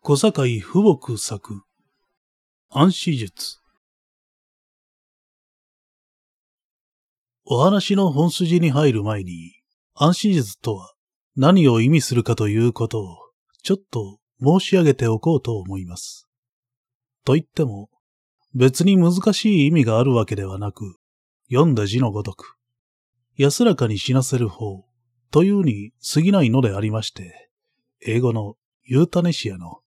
小坂富木作、暗視術。お話の本筋に入る前に、暗視術とは何を意味するかということを、ちょっと申し上げておこうと思います。と言っても、別に難しい意味があるわけではなく、読んだ字のごとく、安らかに死なせる方というに過ぎないのでありまして、英語のユータネシアの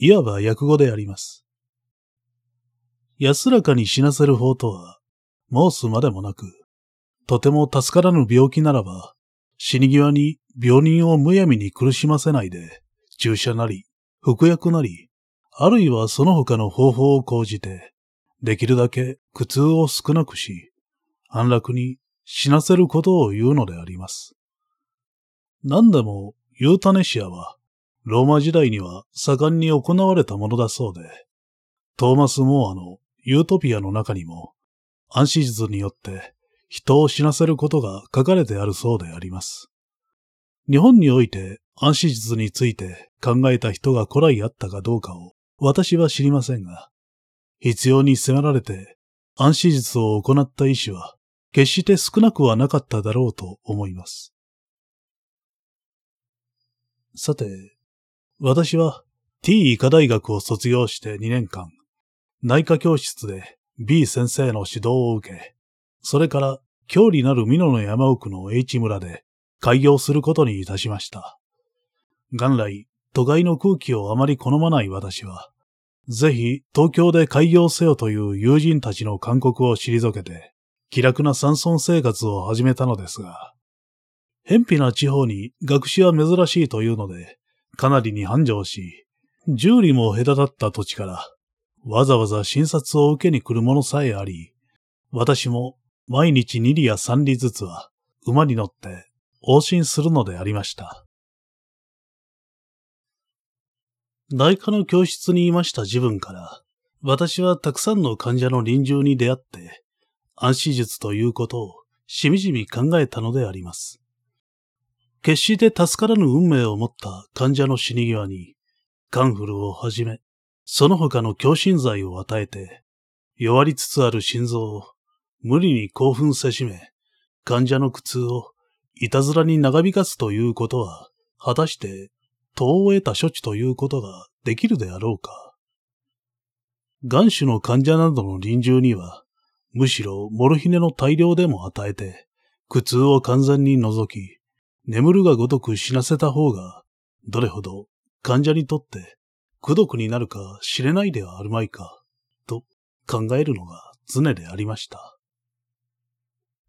いわば訳語であります。安らかに死なせる方とは、申すまでもなく、とても助からぬ病気ならば、死に際に病人をむやみに苦しませないで、注射なり、服薬なり、あるいはその他の方法を講じて、できるだけ苦痛を少なくし、安楽に死なせることを言うのであります。何でも、ユータネシアは、ローマ時代には盛んに行われたものだそうで、トーマス・モアのユートピアの中にも、暗視術によって人を死なせることが書かれてあるそうであります。日本において暗視術について考えた人が古来あったかどうかを私は知りませんが、必要に迫られて暗視術を行った医師は決して少なくはなかっただろうと思います。さて、私は T 医科大学を卒業して2年間、内科教室で B 先生の指導を受け、それから郷里なる美濃の山奥の H 村で開業することにいたしました。元来、都会の空気をあまり好まない私は、ぜひ東京で開業せよという友人たちの勧告を退けて、気楽な山村生活を始めたのですが、偏僻な地方に学士は珍しいというので、かなりに繁盛し、十里も隔たった土地から、わざわざ診察を受けに来るものさえあり、私も毎日二里や三里ずつは馬に乗って往診するのでありました。内科の教室にいました自分から、私はたくさんの患者の臨終に出会って、暗視術ということをしみじみ考えたのであります。決して助からぬ運命を持った患者の死に際に、カンフルをはじめ、その他の強心剤を与えて、弱りつつある心臓を無理に興奮せしめ、患者の苦痛をいたずらに長引かすということは、果たして、党を得た処置ということができるであろうか。眼種の患者などの臨終には、むしろモルヒネの大量でも与えて、苦痛を完全に除き、眠るがごとく死なせた方が、どれほど患者にとって苦毒になるか知れないではあるまいか、と考えるのが常でありました。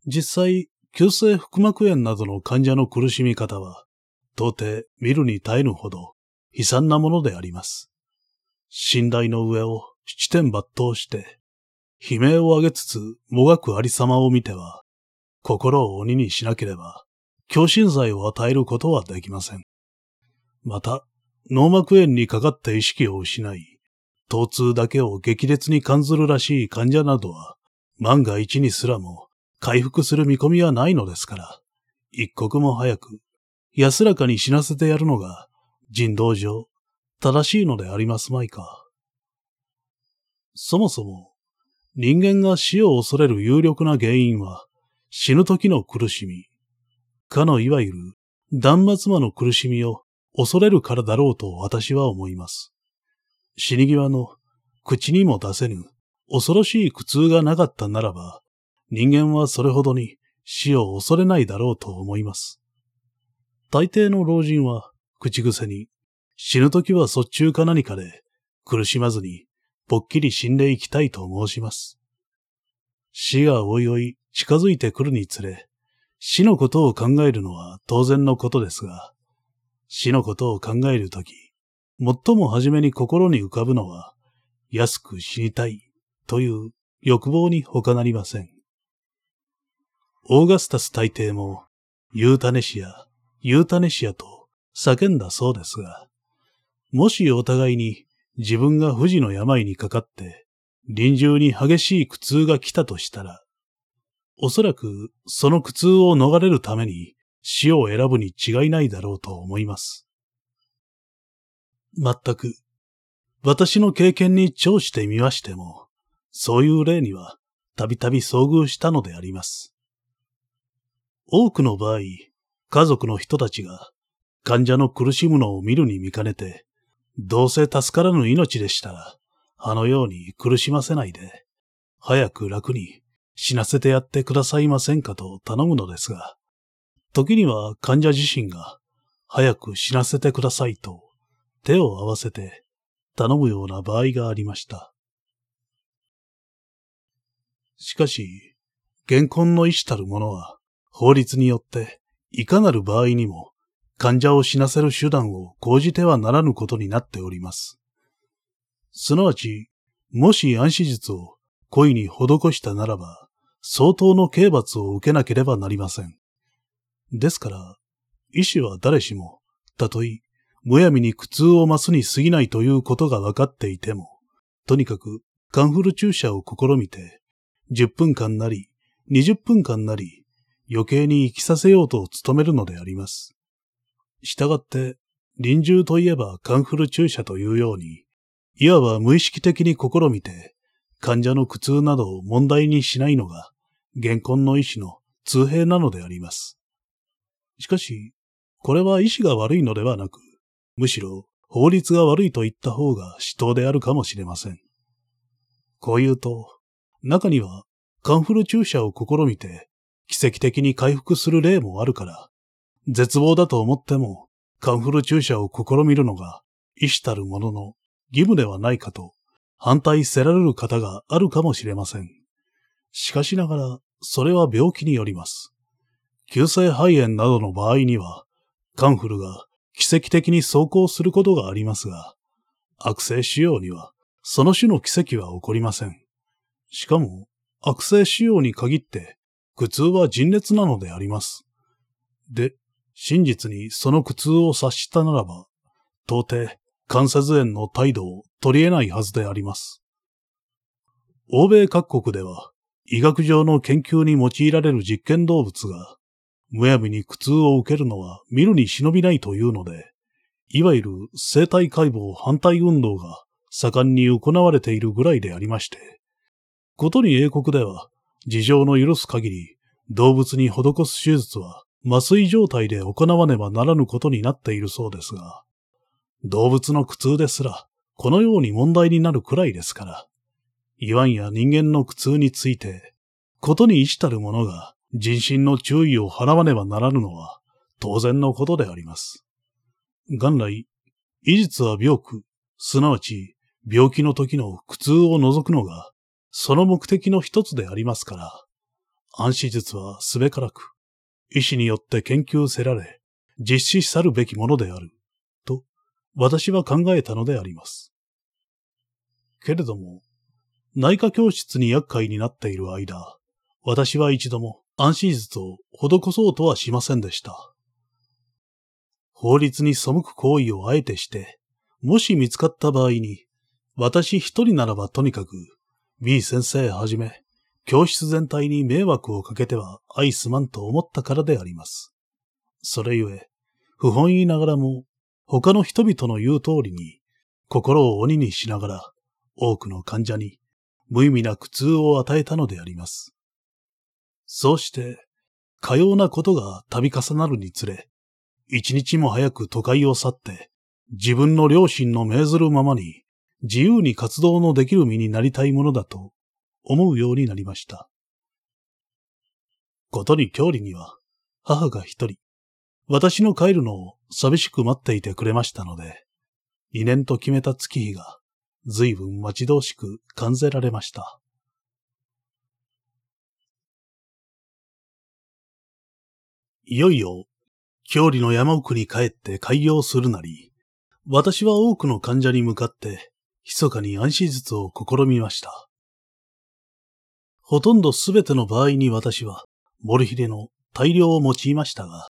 実際、急性腹膜炎などの患者の苦しみ方は、到底見るに耐えぬほど悲惨なものであります。信頼の上を七点抜刀して、悲鳴を上げつつもがくありさまを見ては、心を鬼にしなければ強心剤を与えることはできません。また、脳膜炎にかかって意識を失い、疼痛だけを激烈に感ずるらしい患者などは、万が一にすらも回復する見込みはないのですから、一刻も早く安らかに死なせてやるのが人道上正しいのでありますまいか。そもそも人間が死を恐れる有力な原因は死ぬ時の苦しみ、かのいわゆる断末魔の苦しみを恐れるからだろうと私は思います。死に際の口にも出せぬ恐ろしい苦痛がなかったならば、人間はそれほどに死を恐れないだろうと思います。大抵の老人は口癖に死ぬ時は卒中か何かで苦しまずにぽっきり死んでいきたいと申します。死がおいおい近づいてくるにつれ、死のことを考えるのは当然のことですが、死のことを考えるとき、最も初めに心に浮かぶのは、安く死にたいという欲望に他なりません。オーガスタス大帝も、ユータネシア、ユータネシアと叫んだそうですが、もしお互いに自分が不治の病にかかって、臨終に激しい苦痛が来たとしたら、おそらくその苦痛を逃れるために死を選ぶに違いないだろうと思います。全く私の経験に調してみましても、そういう例にはたびたび遭遇したのであります。多くの場合、家族の人たちが患者の苦しむのを見るに見かねて、どうせ助からぬ命でしたら、あのように苦しませないで、早く楽に死なせてやってくださいませんかと頼むのですが、時には患者自身が早く死なせてくださいと手を合わせて頼むような場合がありました。しかし、現婚の意志たる者は法律によっていかなる場合にも患者を死なせる手段を講じてはならぬことになっております。すなわち、もし暗死術を恋に施したならば、相当の刑罰を受けなければなりません。ですから、医師は誰しも、たとえ、むやみに苦痛を増すに過ぎないということが分かっていても、とにかくカンフル注射を試みて、10分間なり、20分間なり、余計に生きさせようと努めるのであります。したがって、臨終といえばカンフル注射というように、いわば無意識的に試みて、患者の苦痛などを問題にしないのが、現婚の医師の通平なのであります。しかし、これは医師が悪いのではなく、むしろ法律が悪いと言った方が死闘であるかもしれません。こう言うと、中にはカンフル注射を試みて奇跡的に回復する例もあるから、絶望だと思っても、カンフル注射を試みるのが、医師たるものの義務ではないかと、反対せられる方があるかもしれません。しかしながら、それは病気によります。急性肺炎などの場合には、カンフルが奇跡的に走行することがありますが、悪性腫瘍には、その種の奇跡は起こりません。しかも、悪性腫瘍に限って、苦痛は人烈なのであります。で、真実にその苦痛を察したならば、到底、関節炎の態度を取り得ないはずであります。欧米各国では、医学上の研究に用いられる実験動物が、むやみに苦痛を受けるのは見るに忍びないというので、いわゆる生体解剖反対運動が盛んに行われているぐらいでありまして、ことに英国では、事情の許す限り、動物に施す手術は麻酔状態で行わねばならぬことになっているそうですが、動物の苦痛ですら、このように問題になるくらいですから、言わんや人間の苦痛について、ことに意志たる者が人心の注意を払わねばならぬのは当然のことであります。元来、医術は病苦、すなわち病気の時の苦痛を除くのが、その目的の一つでありますから、暗視術はすべからく、医師によって研究せられ、実施さるべきものである、私は考えたのであります。けれども、内科教室に厄介になっている間、私は一度も安心術を施そうとはしませんでした。法律に背く行為をあえてして、もし見つかった場合に、私一人ならばとにかく、B 先生はじめ、教室全体に迷惑をかけては愛すまんと思ったからであります。それゆえ、不本意ながらも、他の人々の言う通りに、心を鬼にしながら、多くの患者に無意味な苦痛を与えたのであります。そうして、かようなことが度重なるにつれ、一日も早く都会を去って、自分の両親の命ずるままに、自由に活動のできる身になりたいものだと思うようになりました。ことに郷里には、母が一人、私の帰るのを寂しく待っていてくれましたので、二年と決めた月日が、随分待ち遠しく感じられました。いよいよ、郷里の山奥に帰って開業するなり、私は多くの患者に向かって、密かに安心術を試みました。ほとんどすべての場合に私は、モルヒレの大量を用いましたが、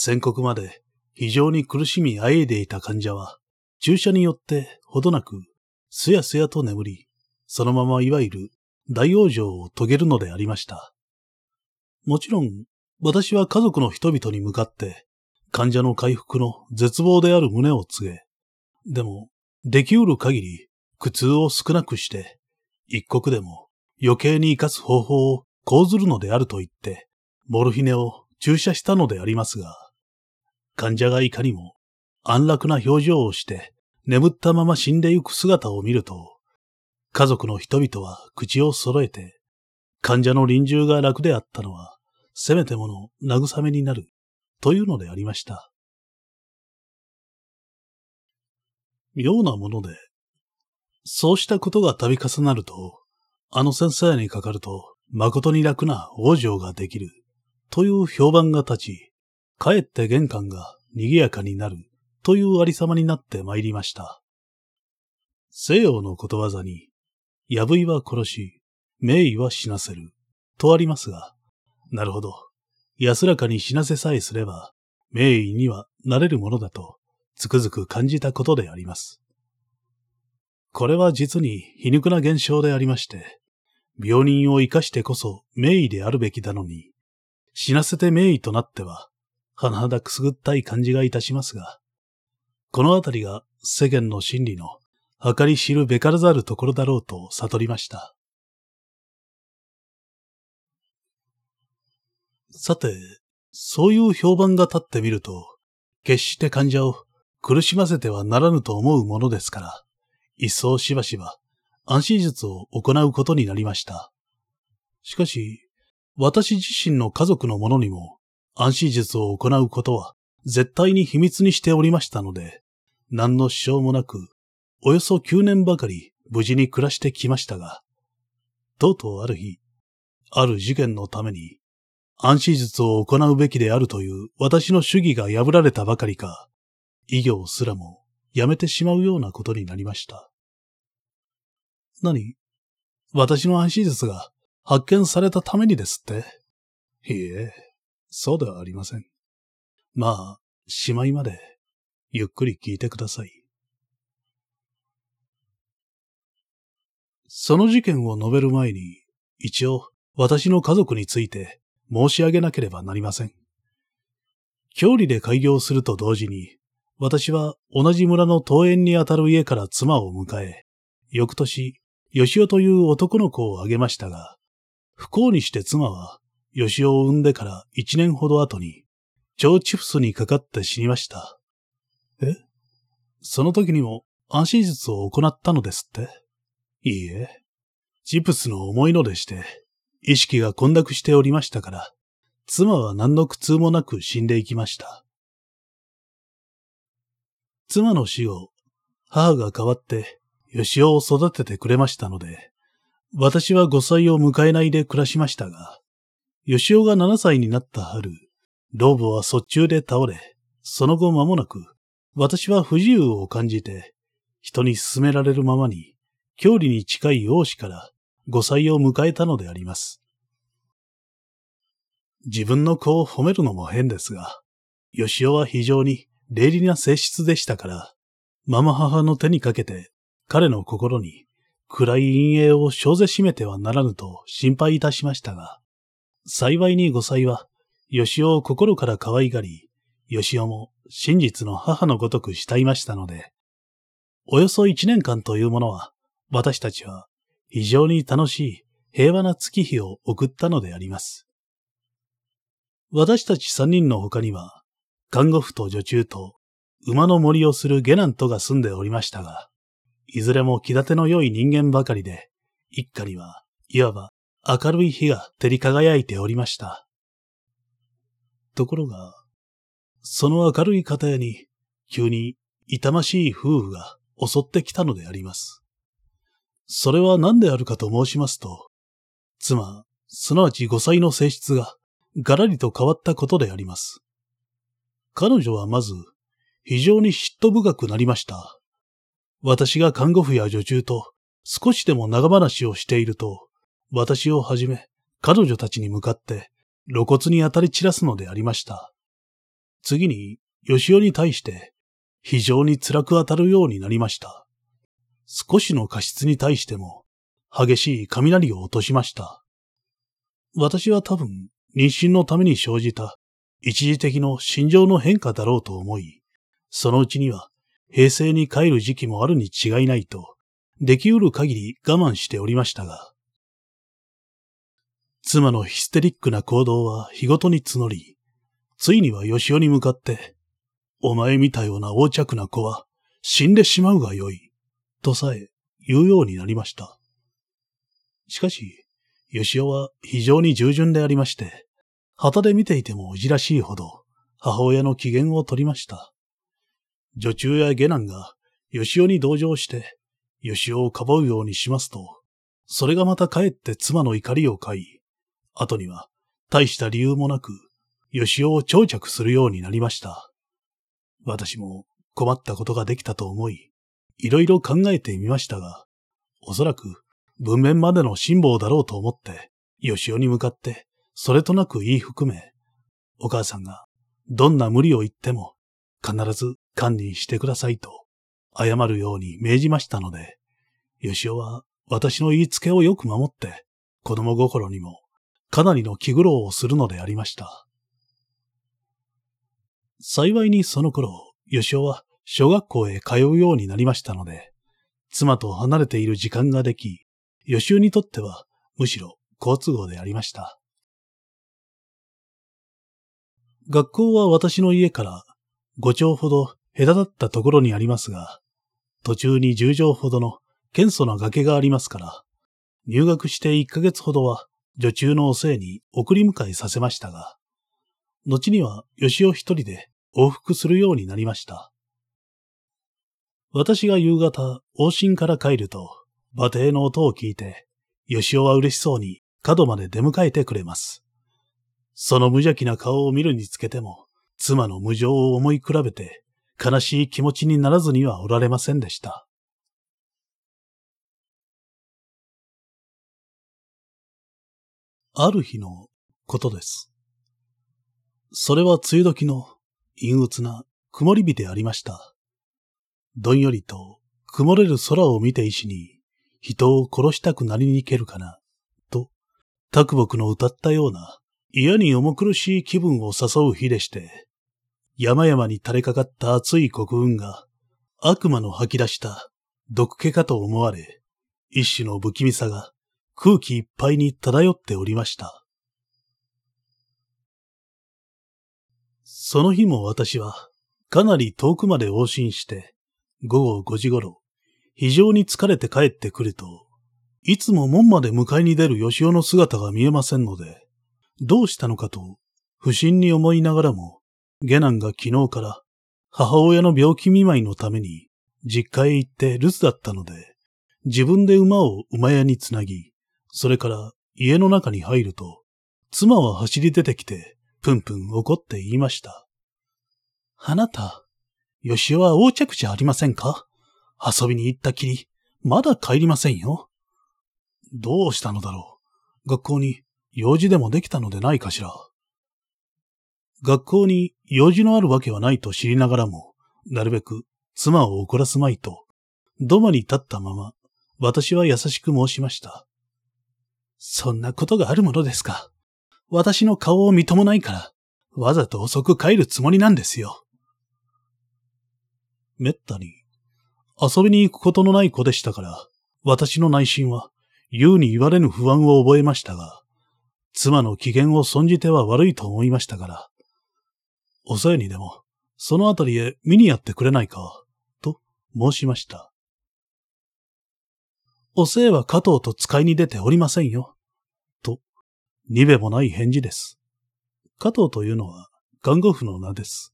宣告まで非常に苦しみあえいでいた患者は、注射によってほどなく、すやすやと眠り、そのままいわゆる大往生を遂げるのでありました。もちろん、私は家族の人々に向かって、患者の回復の絶望である旨を告げ、でも、できうる限り苦痛を少なくして、一刻でも余計に生かす方法を講ずるのであると言って、モルヒネを注射したのでありますが、患者がいかにも安楽な表情をして眠ったまま死んでゆく姿を見ると、家族の人々は口を揃えて、患者の臨終が楽であったのは、せめてもの慰めになる、というのでありました。妙なもので、そうしたことが度重なると、あの先生にかかると、誠に楽な往生ができる、という評判が立ち、かえって玄関が賑やかになる、というありさまになって参りました。西洋のことわざに、やぶいは殺し、名医は死なせる、とありますが、なるほど。安らかに死なせさえすれば、名医にはなれるものだと、つくづく感じたことであります。これは実に皮肉な現象でありまして、病人を生かしてこそ名医であるべきだのに、死なせて名医となっては、甚だくすぐったい感じがいたしますが、このあたりが世間の真理の計り知るべからざるところだろうと悟りました。さて、そういう評判が立ってみると、決して患者を苦しませてはならぬと思うものですから、一層しばしば安心術を行うことになりました。しかし、私自身の家族の者にも安心術を行うことは絶対に秘密にしておりましたので、何の支障もなく、およそ9年ばかり無事に暮らしてきましたが、とうとうある日、ある事件のために、安心術を行うべきであるという私の主義が破られたばかりか、医業すらもやめてしまうようなことになりました。何？私の安心術が発見されたためにですって？いいえ、そうではありません。まあ、しまいまで、ゆっくり聞いてください。その事件を述べる前に、一応、私の家族について申し上げなければなりません。郷里で開業すると同時に、私は同じ村の桃園にあたる家から妻を迎え、翌年、吉尾という男の子をあげましたが、不幸にして妻は、吉尾を産んでから一年ほど後に、腸チフスにかかって死にました。え？その時にも安心術を行ったのですって？いいえ。チプスの重いのでして、意識が混濁しておりましたから、妻は何の苦痛もなく死んでいきました。妻の死後、母が代わって、吉尾を育ててくれましたので、私は5歳を迎えないで暮らしましたが、吉尾が7歳になった春、老母は卒中で倒れ、その後間もなく、私は不自由を感じて、人に勧められるままに、郷里に近い王子から5歳を迎えたのであります。自分の子を褒めるのも変ですが、吉尾は非常に霊理な性質でしたから、ママ母の手にかけて彼の心に暗い陰影を生ぜしめてはならぬと心配いたしましたが、幸いに5歳は吉尾を心から可愛がり、吉尾も真実の母のごとく慕いましたので、およそ一年間というものは、私たちは非常に楽しい平和な月日を送ったのであります。私たち三人の他には、看護婦と女中と馬の森をする下男とが住んでおりましたが、いずれも気立ての良い人間ばかりで、一家には、いわば明るい日が照り輝いておりました。ところが、その明るい方屋に、急に痛ましい夫婦が襲ってきたのであります。それは何であるかと申しますと、妻、すなわち5歳の性質がガラリと変わったことであります。彼女はまず、非常に嫉妬深くなりました。私が看護婦や女中と少しでも長話をしていると、私をはじめ彼女たちに向かって露骨に当たり散らすのでありました。次に、吉尾に対して、非常に辛く当たるようになりました。少しの過失に対しても、激しい雷を落としました。私は多分、妊娠のために生じた、一時的の心情の変化だろうと思い、そのうちには、平成に帰る時期もあるに違いないと、できうる限り我慢しておりましたが、妻のヒステリックな行動は日ごとに募り、ついには吉尾に向かって、お前見たような横着な子は死んでしまうがよい、とさえ言うようになりました。しかし、吉尾は非常に従順でありまして、旗で見ていてもおじらしいほど母親の機嫌を取りました。女中や下男が吉尾に同情して、吉尾をかばうようにしますと、それがまたかえって妻の怒りを買い、後には大した理由もなく、吉尾を長着するようになりました。私も困ったことができたと思い、いろいろ考えてみましたが、おそらく文面までの辛抱だろうと思って、吉尾に向かって、それとなく言い含め、お母さんがどんな無理を言っても、必ず堪忍してくださいと、謝るように命じましたので、吉尾は私の言いつけをよく守って、子供心にもかなりの気苦労をするのでありました。幸いにその頃、吉尾は小学校へ通うようになりましたので、妻と離れている時間ができ、吉尾にとってはむしろ好都合でありました。学校は私の家から5丁ほど隔たったところにありますが、途中に10畳ほどの堅素な崖がありますから、入学して1ヶ月ほどは女中のおせいに送り迎えさせましたが、後には吉尾一人で往復するようになりました。私が夕方、往診から帰ると、馬蹄の音を聞いて、吉尾は嬉しそうに角まで出迎えてくれます。その無邪気な顔を見るにつけても、妻の無情を思い比べて、悲しい気持ちにならずにはおられませんでした。ある日のことです。それは梅雨時の陰鬱な曇り日でありました。どんよりと曇れる空を見て石に人を殺したくなりにけるかな、と、卓木の歌ったような嫌に重苦しい気分を誘う日でして、山々に垂れかかった熱い黒雲が悪魔の吐き出した毒気かと思われ、一種の不気味さが空気いっぱいに漂っておりました。その日も私はかなり遠くまで往診して、午後5時頃、非常に疲れて帰ってくると、いつも門まで迎えに出る吉尾の姿が見えませんので、どうしたのかと不審に思いながらも、下男が昨日から母親の病気見舞いのために実家へ行って留守だったので、自分で馬を馬屋につなぎ、それから家の中に入ると、妻は走り出てきて、ぷんぷん怒って言いました。あなた、吉尾は横着じゃありませんか？遊びに行ったきり、まだ帰りませんよ。どうしたのだろう？学校に用事でもできたのでないかしら？学校に用事のあるわけはないと知りながらも、なるべく妻を怒らすまいと、土間に立ったまま、私は優しく申しました。そんなことがあるものですか。私の顔を認もないから、わざと遅く帰るつもりなんですよ。めったに遊びに行くことのない子でしたから、私の内心は言うに言われぬ不安を覚えましたが、妻の機嫌を損じては悪いと思いましたから、おさえにでも、そのあたりへ見にやってくれないか、と申しました。おせいは加藤と使いに出ておりませんよ。と、にべもない返事です。加藤というのは、看護婦の名です。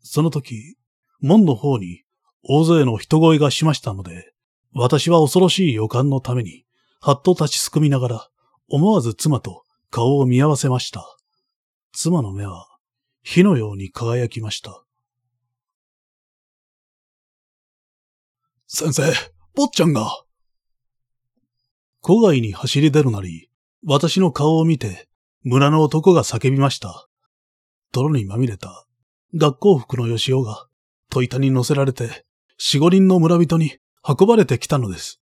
その時、門の方に大勢の人声がしましたので、私は恐ろしい予感のために、はっと立ちすくみながら、思わず妻と顔を見合わせました。妻の目は火のように輝きました。先生、坊ちゃんが。戸外に走り出るなり、私の顔を見て、村の男が叫びました。泥にまみれた学校服の吉尾が、戸板に乗せられて、四五人の村人に運ばれてきたのです。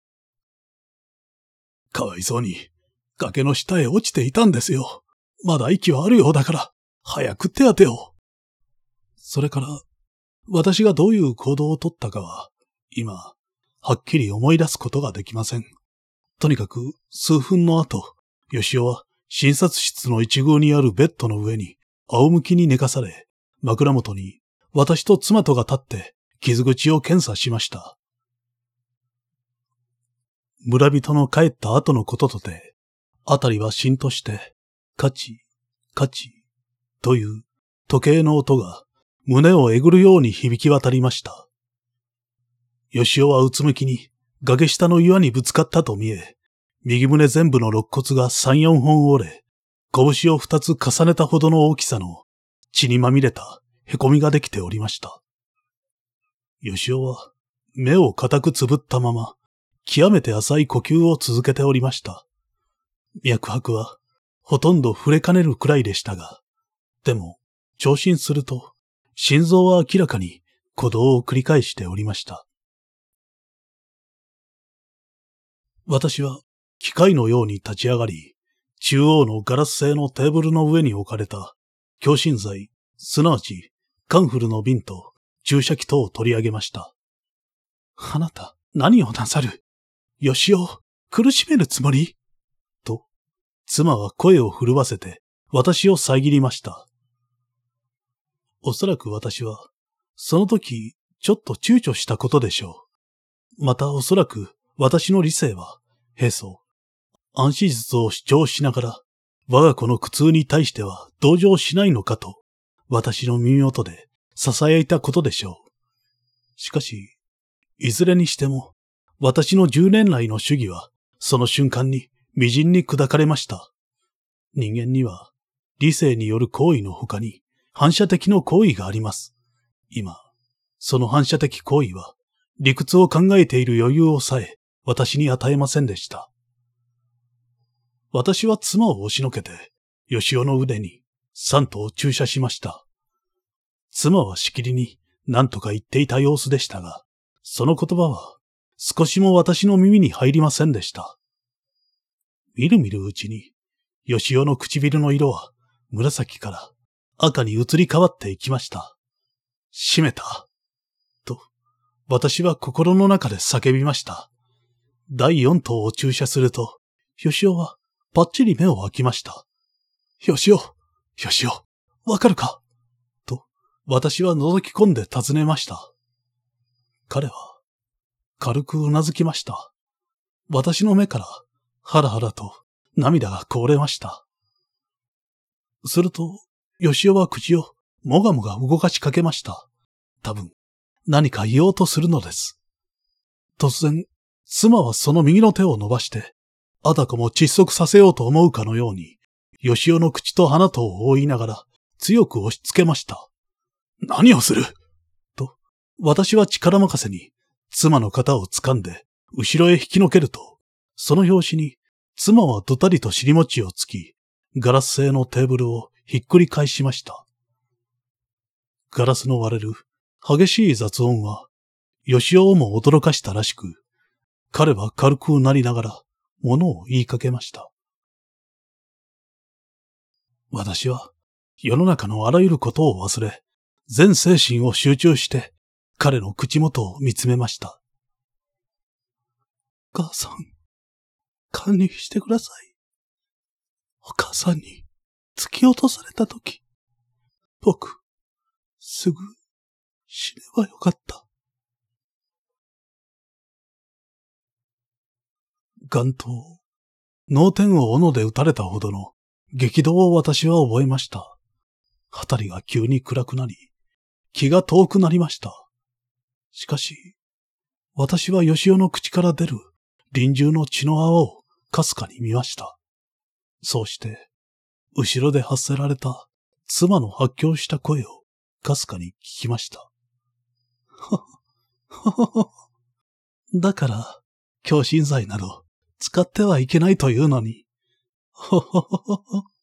かわいそうに、崖の下へ落ちていたんですよ。まだ息はあるようだから、早く手当てを。それから、私がどういう行動をとったかは、今、はっきり思い出すことができません。とにかく、数分の後、吉尾は診察室の一号にあるベッドの上に仰向きに寝かされ、枕元に私と妻とが立って傷口を検査しました。村人の帰った後のこととて、あたりはしんとして、カチ、カチ、という時計の音が胸をえぐるように響き渡りました。吉尾はうつむきに崖下の岩にぶつかったと見え、右胸全部の肋骨が三四本折れ、拳を二つ重ねたほどの大きさの血にまみれた凹みができておりました。吉尾は目を固くつぶったまま、極めて浅い呼吸を続けておりました。脈拍はほとんど触れかねるくらいでしたが、でも、聴診すると、心臓は明らかに鼓動を繰り返しておりました。私は機械のように立ち上がり、中央のガラス製のテーブルの上に置かれた、強心剤、すなわち、カンフルの瓶と注射器等を取り上げました。あなた、何をなさる？吉尾、苦しめるつもり？と、妻は声を震わせて、私を遮りました。おそらく私は、その時、ちょっと躊躇したことでしょう。またおそらく、私の理性は、平素、安心術を主張しながら、我が子の苦痛に対しては同情しないのかと、私の耳元で囁いたことでしょう。しかし、いずれにしても、私の十年来の主義は、その瞬間に微塵に砕かれました。人間には、理性による行為の他に、反射的の行為があります。今、その反射的行為は、理屈を考えている余裕をさえ、私に与えませんでした。私は妻を押しのけて、吉尾の腕に三頭注射しました。妻はしきりに何とか言っていた様子でしたが、その言葉は少しも私の耳に入りませんでした。みるみるうちに、吉尾の唇の色は紫から赤に移り変わっていきました。閉めた。と、私は心の中で叫びました。第四頭を注射すると、吉尾はぱっちり目を開きました。よしお、よしお、わかるか？と、私は覗き込んで尋ねました。彼は、軽くうなずきました。私の目から、ハラハラと涙がこぼれました。すると、吉尾は口をもがもが動かしかけました。多分、何か言おうとするのです。突然、妻はその右の手を伸ばして、あたかも窒息させようと思うかのように、吉尾の口と鼻とを覆いながら、強く押し付けました。何をする？と、私は力任せに、妻の肩を掴んで、後ろへ引きのけると、その拍子に、妻はどたりと尻餅をつき、ガラス製のテーブルをひっくり返しました。ガラスの割れる激しい雑音は、吉尾をも驚かしたらしく、彼は軽くなりながら、ものを言いかけました。私は世の中のあらゆることを忘れ、全精神を集中して彼の口元を見つめました。お母さん、堪忍してください。お母さんに突き落とされたとき、僕、すぐ死ねばよかった。眼頭、脳天を斧で撃たれたほどの激動を私は覚えました。辺りが急に暗くなり、気が遠くなりました。しかし、私は吉尾の口から出る臨終の血の泡をかすかに見ました。そうして、後ろで発せられた妻の発狂した声をかすかに聞きました。だから、強心剤など使ってはいけないというのに。ほほほほほ。